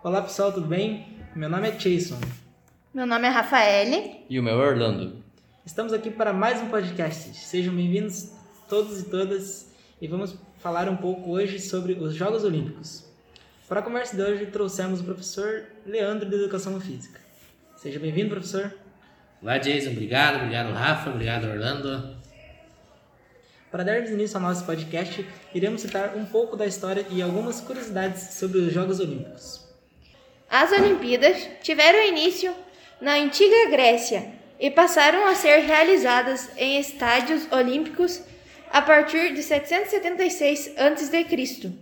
Olá pessoal, tudo bem? Meu nome é Jason. Meu nome é Rafaele. E o meu é Orlando. Estamos aqui para mais um podcast. Sejam bem-vindos todos e todas e vamos falar um pouco hoje sobre os Jogos Olímpicos. Para a conversa de hoje trouxemos o professor Leandro de Educação Física. Seja bem-vindo, professor. Olá, Jason. Obrigado. Obrigado, Rafa. Obrigado, Orlando. Para dar início ao nosso podcast, iremos citar um pouco da história e algumas curiosidades sobre os Jogos Olímpicos. As Olimpíadas tiveram início na antiga Grécia e passaram a ser realizadas em estádios olímpicos a partir de 776 a.C.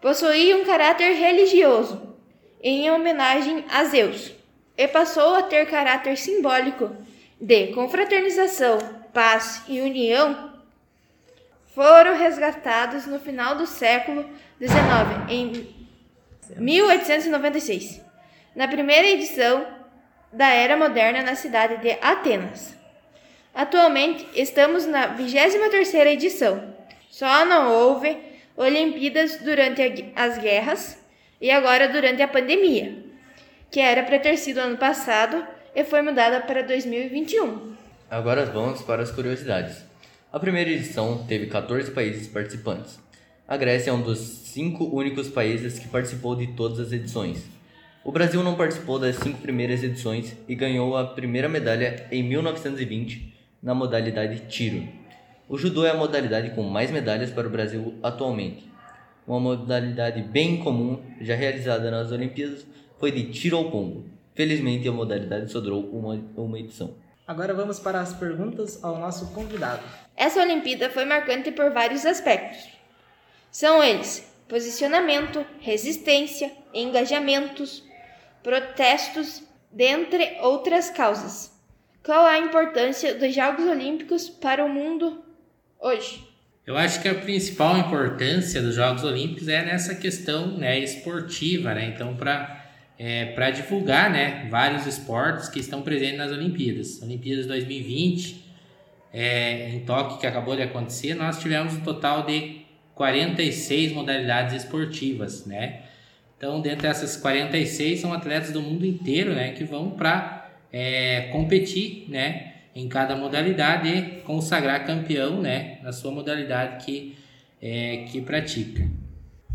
Possuía um caráter religioso, em homenagem a Zeus, e passou a ter caráter simbólico de confraternização, paz e união. Foram resgatados no final do século XIX, em 1896, na primeira edição da Era Moderna na cidade de Atenas. Atualmente estamos na 23ª edição. Só não houve Olimpíadas durante as guerras e agora durante a pandemia, que era para ter sido ano passado e foi mudada para 2021. Agora vamos para as curiosidades. A primeira edição teve 14 países participantes. A Grécia é um dos cinco únicos países que participou de todas as edições. O Brasil não participou das cinco primeiras edições e ganhou a primeira medalha em 1920 na modalidade tiro. O judô é a modalidade com mais medalhas para o Brasil atualmente. Uma modalidade bem comum, já realizada nas Olimpíadas, foi de tiro ao pombo. Felizmente, a modalidade só durou uma, uma edição. Agora vamos para as perguntas ao nosso convidado. Essa Olimpíada foi marcante por vários aspectos. São eles: posicionamento, resistência, engajamentos, protestos, dentre outras causas. Qual a importância dos Jogos Olímpicos para o mundo hoje? Eu acho que a principal importância dos Jogos Olímpicos é nessa questão né, esportiva, né? Então, para é, para divulgar né, vários esportes que estão presentes nas Olimpíadas. Olimpíadas 2020, é, em Tóquio, que acabou de acontecer, nós tivemos um total de 46 modalidades esportivas, né? Então, dentro dessas 46 são atletas do mundo inteiro, né, que vão para é, competir, né, em cada modalidade e consagrar campeão, né, na sua modalidade que é, que pratica.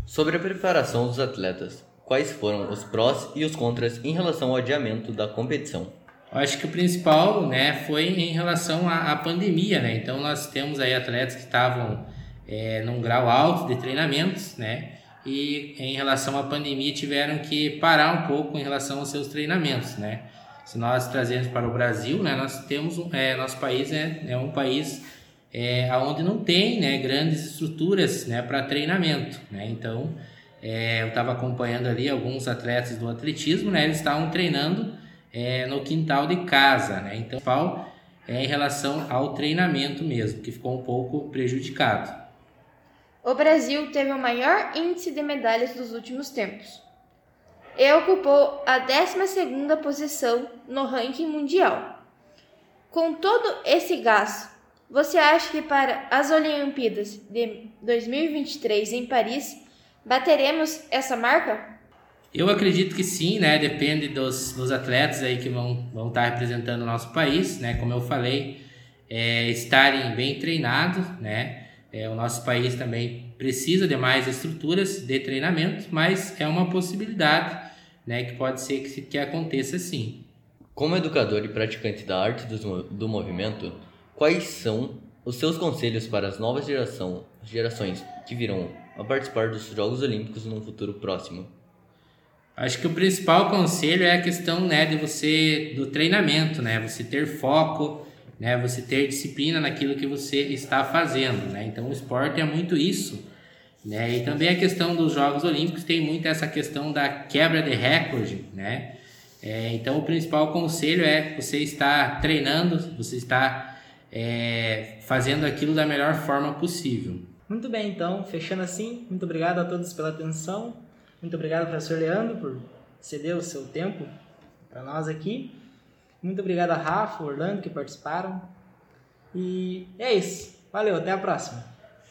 Sobre a preparação dos atletas, quais foram os prós e os contras em relação ao adiamento da competição? Eu acho que o principal, né, foi em relação à, à pandemia, né? Então nós temos aí atletas que estavam é, num grau alto de treinamentos, né? E em relação à pandemia tiveram que parar um pouco em relação aos seus treinamentos, né? Se nós trazemos para o Brasil, né? Nós temos é, nosso país é, é um país é, onde não tem, né? Grandes estruturas, né? Para treinamento, né? Então é, eu estava acompanhando ali alguns atletas do atletismo, né? Eles estavam treinando é, no quintal de casa, né? Então, é em relação ao treinamento mesmo, que ficou um pouco prejudicado. O Brasil teve o maior índice de medalhas dos últimos tempos e ocupou a 12ª posição no ranking mundial. Com todo esse gasto, você acha que para as Olimpíadas de 2023 em Paris bateremos essa marca? Eu acredito que sim, né? Depende dos, dos atletas aí que vão, vão estar representando o nosso país, né? Como eu falei, é, estarem bem treinados, né? É, o nosso país também precisa de mais estruturas de treinamento, mas é uma possibilidade né, que pode ser que, que aconteça sim. Como educador e praticante da arte do, do movimento, quais são os seus conselhos para as novas geração, gerações que virão a participar dos Jogos Olímpicos no futuro próximo? Acho que o principal conselho é a questão né, de você do treinamento, né, você ter foco, né? Você ter disciplina naquilo que você está fazendo, né? Então o esporte é muito isso, né? E também a questão dos Jogos Olímpicos tem muito essa questão da quebra de recorde, né? É, então o principal conselho é você estar treinando, você está é, fazendo aquilo da melhor forma possível. Muito bem, então, fechando assim, muito obrigado a todos pela atenção. Muito obrigado, professor Leandro, por ceder o seu tempo para nós aqui. Muito obrigado a Rafa, Orlando que participaram. E é isso. Valeu, até a próxima.